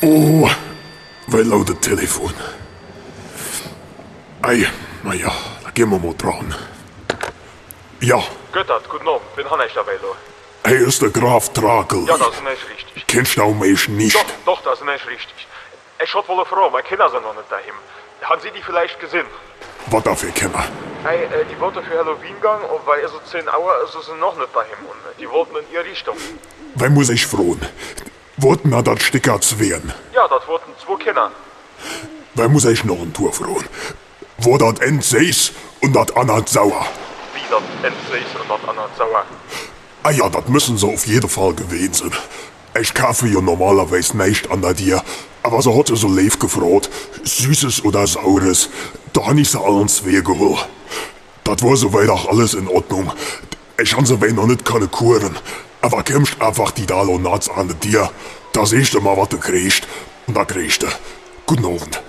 Oh, wij de oh, Telefon. Ei, naja, da gehen wir mal dran. Ja. Göttert, guten Abend, bin Hannes Stavello. Hey, ist der Graf Trakel. Ja, das ist nicht richtig. Kennst du mich nicht? Doch, doch, das ist nicht richtig. Ich hab wohl eine Frau, meine Kinder sind noch nicht daheim. Haben Sie die vielleicht gesehen? Was dafür kennen? Hey, äh, die wollten für Halloween gehen, und weil es so 10 Uhr ist, ist noch nicht daheim. Und äh, die wollten in ihre Richtung. Wer muss ich frohen? Wollten er das Sticker werden? Ja, das wurden zwei Kinder. Wer muss ich noch ein Tour frohen? Wo das End seis und das Anhalt sauer. Wie das Endseis und das andere sauer. Ah ja, das müssen sie auf jeden Fall gewesen sein. Ich kaufe ja normalerweise nicht an der dir, aber so hat sie so lieb gefragt, Süßes oder Saures, da hab ich sie allen zwei geholt. Das war soweit auch alles in Ordnung. Ich han sie wei noch nicht keine Kuren, aber kämpft einfach die Dalonats an dir. Da siehst du mal, was du kriegst. Und da kriegst du. Guten Abend.